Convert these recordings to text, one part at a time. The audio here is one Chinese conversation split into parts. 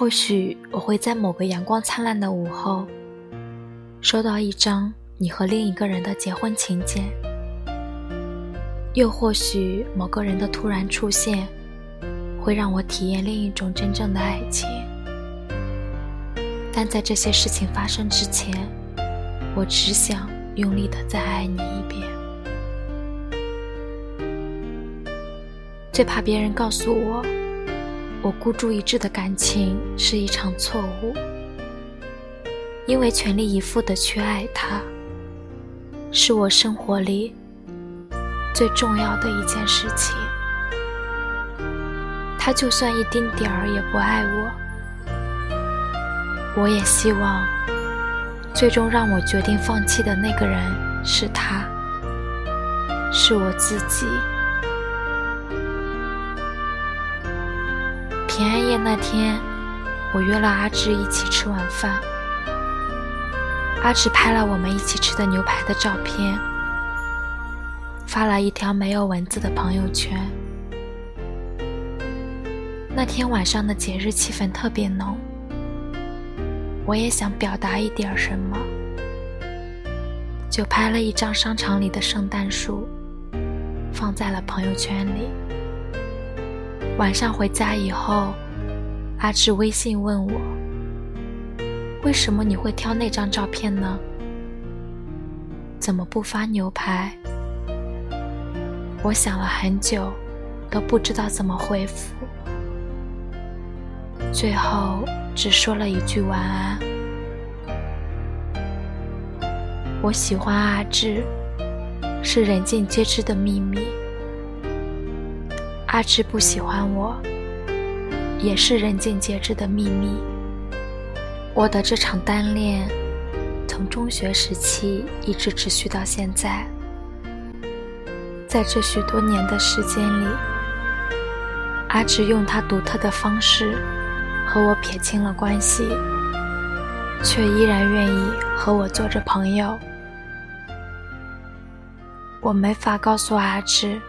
或许我会在某个阳光灿烂的午后，收到一张你和另一个人的结婚请柬；又或许某个人的突然出现，会让我体验另一种真正的爱情。但在这些事情发生之前，我只想用力的再爱你一遍。最怕别人告诉我。我孤注一掷的感情是一场错误，因为全力以赴的去爱他，是我生活里最重要的一件事情。他就算一丁点儿也不爱我，我也希望最终让我决定放弃的那个人是他，是我自己。平安夜那天，我约了阿志一起吃晚饭。阿志拍了我们一起吃的牛排的照片，发了一条没有文字的朋友圈。那天晚上的节日气氛特别浓，我也想表达一点什么，就拍了一张商场里的圣诞树，放在了朋友圈里。晚上回家以后，阿志微信问我：“为什么你会挑那张照片呢？怎么不发牛排？”我想了很久，都不知道怎么回复，最后只说了一句晚安。我喜欢阿志，是人尽皆知的秘密。阿志不喜欢我，也是人尽皆知的秘密。我的这场单恋，从中学时期一直持续到现在。在这许多年的时间里，阿志用他独特的方式和我撇清了关系，却依然愿意和我做着朋友。我没法告诉阿志。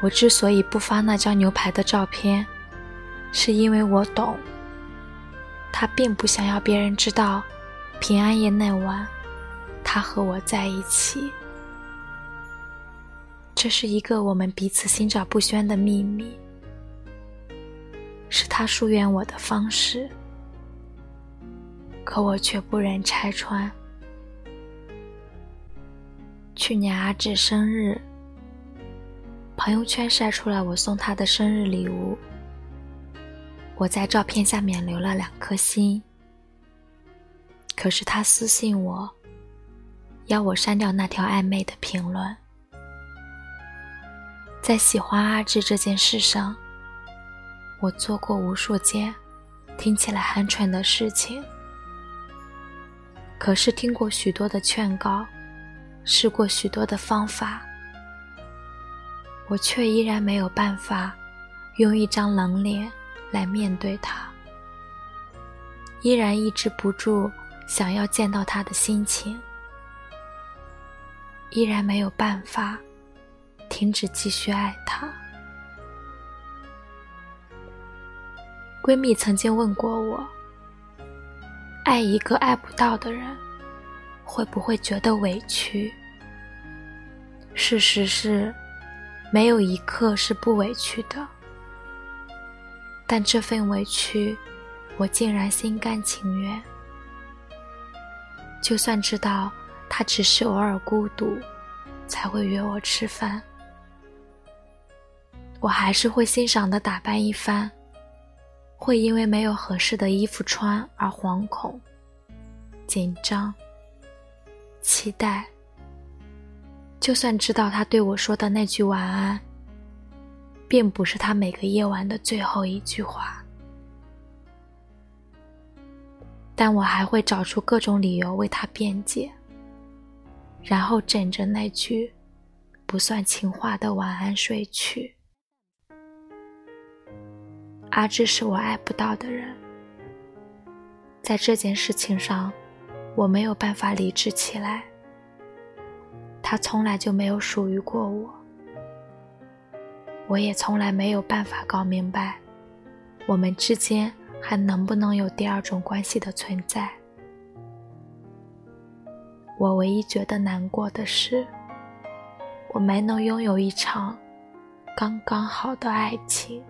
我之所以不发那张牛排的照片，是因为我懂，他并不想要别人知道平安夜那晚他和我在一起。这是一个我们彼此心照不宣的秘密，是他疏远我的方式，可我却不忍拆穿。去年阿志生日。朋友圈晒出来我送他的生日礼物，我在照片下面留了两颗心。可是他私信我，要我删掉那条暧昧的评论。在喜欢阿志这件事上，我做过无数件听起来很蠢的事情，可是听过许多的劝告，试过许多的方法。我却依然没有办法用一张冷脸来面对他，依然抑制不住想要见到他的心情，依然没有办法停止继续爱他。闺蜜曾经问过我：“爱一个爱不到的人，会不会觉得委屈？”事实是。没有一刻是不委屈的，但这份委屈，我竟然心甘情愿。就算知道他只是偶尔孤独，才会约我吃饭，我还是会欣赏的打扮一番，会因为没有合适的衣服穿而惶恐、紧张、期待。就算知道他对我说的那句晚安，并不是他每个夜晚的最后一句话，但我还会找出各种理由为他辩解，然后枕着那句不算情话的晚安睡去。阿志是我爱不到的人，在这件事情上，我没有办法理智起来。他从来就没有属于过我，我也从来没有办法搞明白，我们之间还能不能有第二种关系的存在？我唯一觉得难过的是，我没能拥有一场刚刚好的爱情。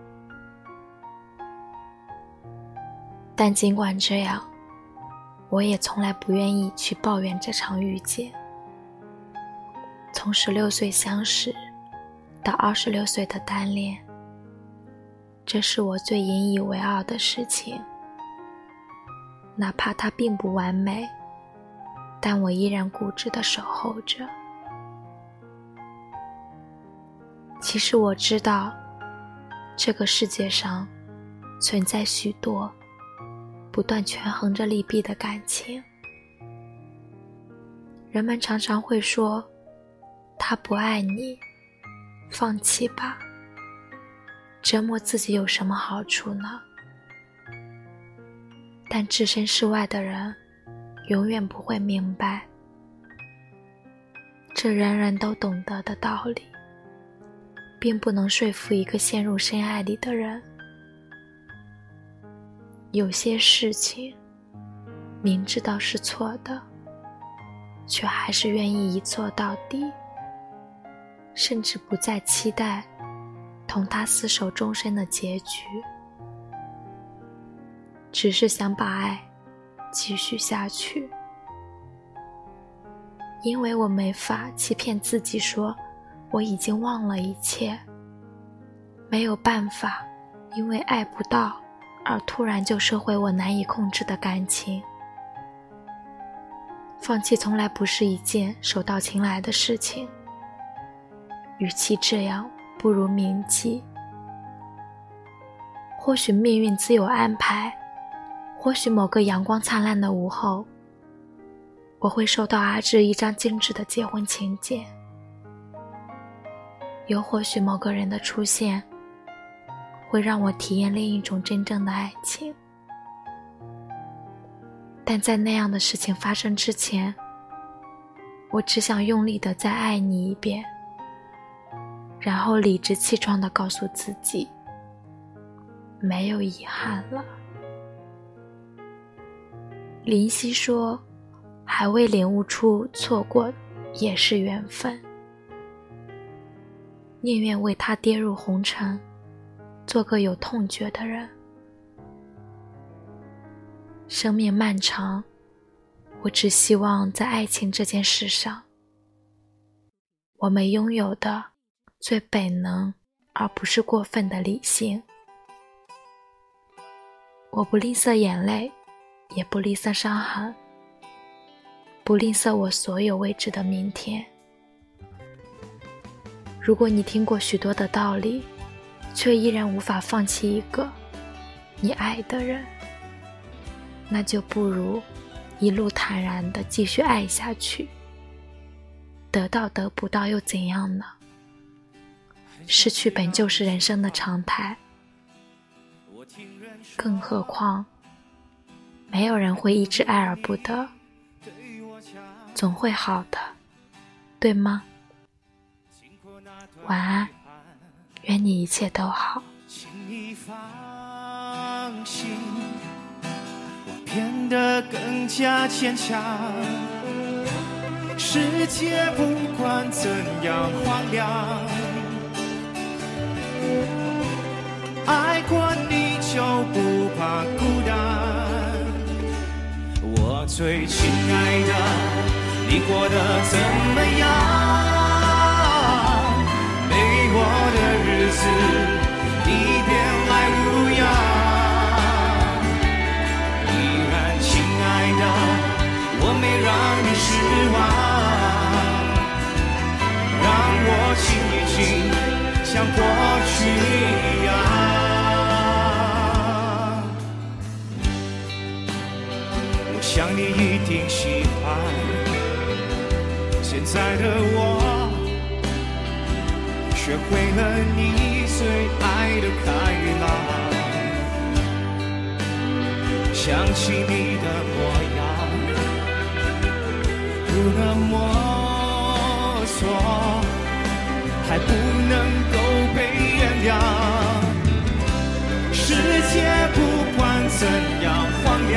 但尽管这样，我也从来不愿意去抱怨这场遇见。从十六岁相识到二十六岁的单恋，这是我最引以为傲的事情。哪怕它并不完美。但我依然固执地守候着。其实我知道，这个世界上存在许多不断权衡着利弊的感情。人们常常会说：“他不爱你，放弃吧。”折磨自己有什么好处呢？但置身事外的人。永远不会明白，这人人都懂得的道理，并不能说服一个陷入深爱里的人。有些事情，明知道是错的，却还是愿意一错到底，甚至不再期待同他厮守终身的结局，只是想把爱。继续下去，因为我没法欺骗自己说我已经忘了一切，没有办法，因为爱不到而突然就收回我难以控制的感情。放弃从来不是一件手到擒来的事情，与其这样，不如铭记。或许命运自有安排。或许某个阳光灿烂的午后，我会收到阿志一张精致的结婚请柬；又或许某个人的出现，会让我体验另一种真正的爱情。但在那样的事情发生之前，我只想用力的再爱你一遍，然后理直气壮的告诉自己，没有遗憾了。林夕说：“还未领悟出错过也是缘分，宁愿为他跌入红尘，做个有痛觉的人。生命漫长，我只希望在爱情这件事上，我们拥有的最本能，而不是过分的理性。我不吝啬眼泪。”也不吝啬伤痕，不吝啬我所有未知的明天。如果你听过许多的道理，却依然无法放弃一个你爱的人，那就不如一路坦然的继续爱下去。得到得不到又怎样呢？失去本就是人生的常态，更何况。没有人会一直爱而不得，总会好的，对吗？晚安，愿你一切都好。请你放心，我变得更加坚强。世界不管怎样荒凉，不怕孤单。我最亲爱的，你过得怎么样？没我的日子，你别来无恙。依然亲爱的，我没让你失望。让我亲一亲，像过去。喜欢现在的我，学会了你最爱的开朗。想起你的模样，不能摸索，还不能够被原谅。世界不管怎样荒凉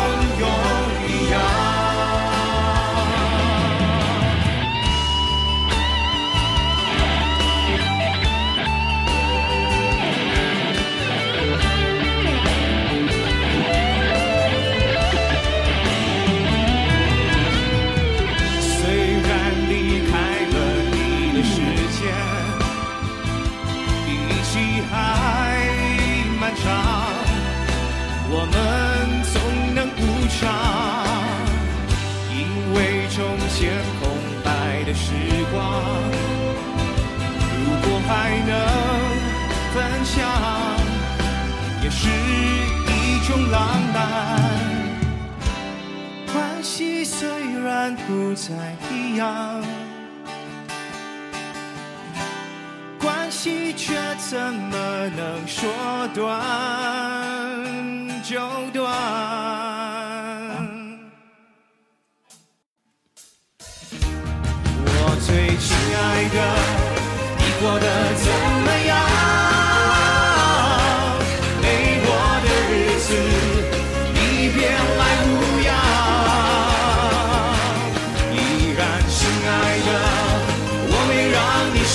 关系虽然不再一样，关系却怎么能说断就断？我最亲爱的，你过得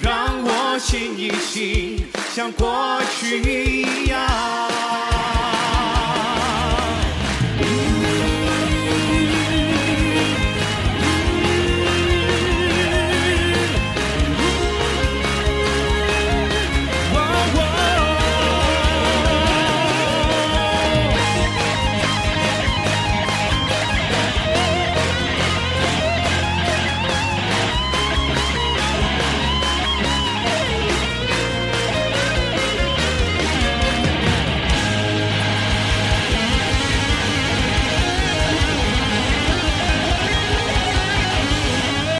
让我亲一亲，像过去一样。